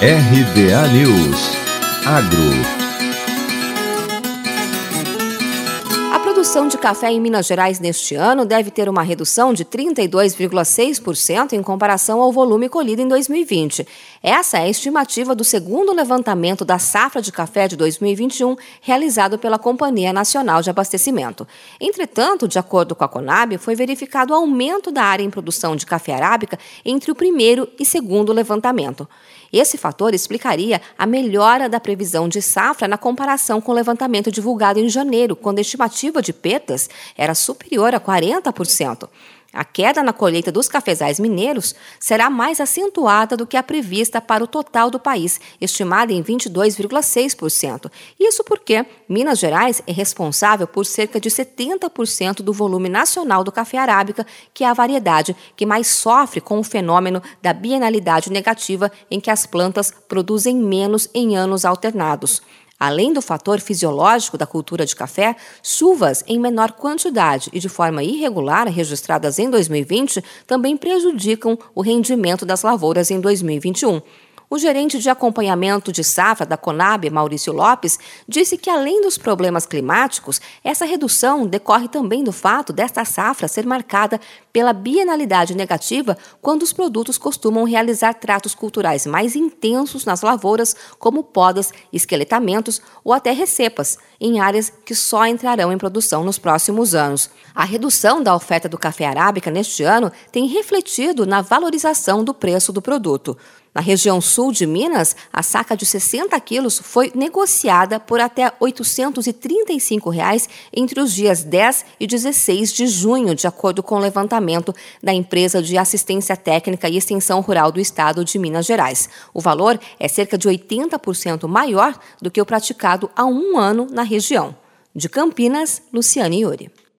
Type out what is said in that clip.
RBA News. Agro produção de café em Minas Gerais neste ano deve ter uma redução de 32,6% em comparação ao volume colhido em 2020. Essa é a estimativa do segundo levantamento da safra de café de 2021, realizado pela Companhia Nacional de Abastecimento. Entretanto, de acordo com a Conab, foi verificado aumento da área em produção de café arábica entre o primeiro e segundo levantamento. Esse fator explicaria a melhora da previsão de safra na comparação com o levantamento divulgado em janeiro, quando a estimativa de perdas era superior a 40%. A queda na colheita dos cafezais mineiros será mais acentuada do que a prevista para o total do país, estimada em 22,6%. Isso porque Minas Gerais é responsável por cerca de 70% do volume nacional do café arábica, que é a variedade que mais sofre com o fenômeno da bienalidade negativa, em que as plantas produzem menos em anos alternados. Além do fator fisiológico da cultura de café, chuvas em menor quantidade e de forma irregular registradas em 2020 também prejudicam o rendimento das lavouras em 2021. O gerente de acompanhamento de safra da Conab, Maurício Lopes, disse que, além dos problemas climáticos, essa redução decorre também do fato desta safra ser marcada pela bienalidade negativa quando os produtos costumam realizar tratos culturais mais intensos nas lavouras, como podas, esqueletamentos ou até recepas, em áreas que só entrarão em produção nos próximos anos. A redução da oferta do café arábica neste ano tem refletido na valorização do preço do produto. Na região de Minas, a saca de 60 quilos foi negociada por até 835 reais entre os dias 10 e 16 de junho, de acordo com o levantamento da empresa de assistência técnica e extensão rural do estado de Minas Gerais. O valor é cerca de 80% maior do que o praticado há um ano na região. De Campinas, Luciane Iuri.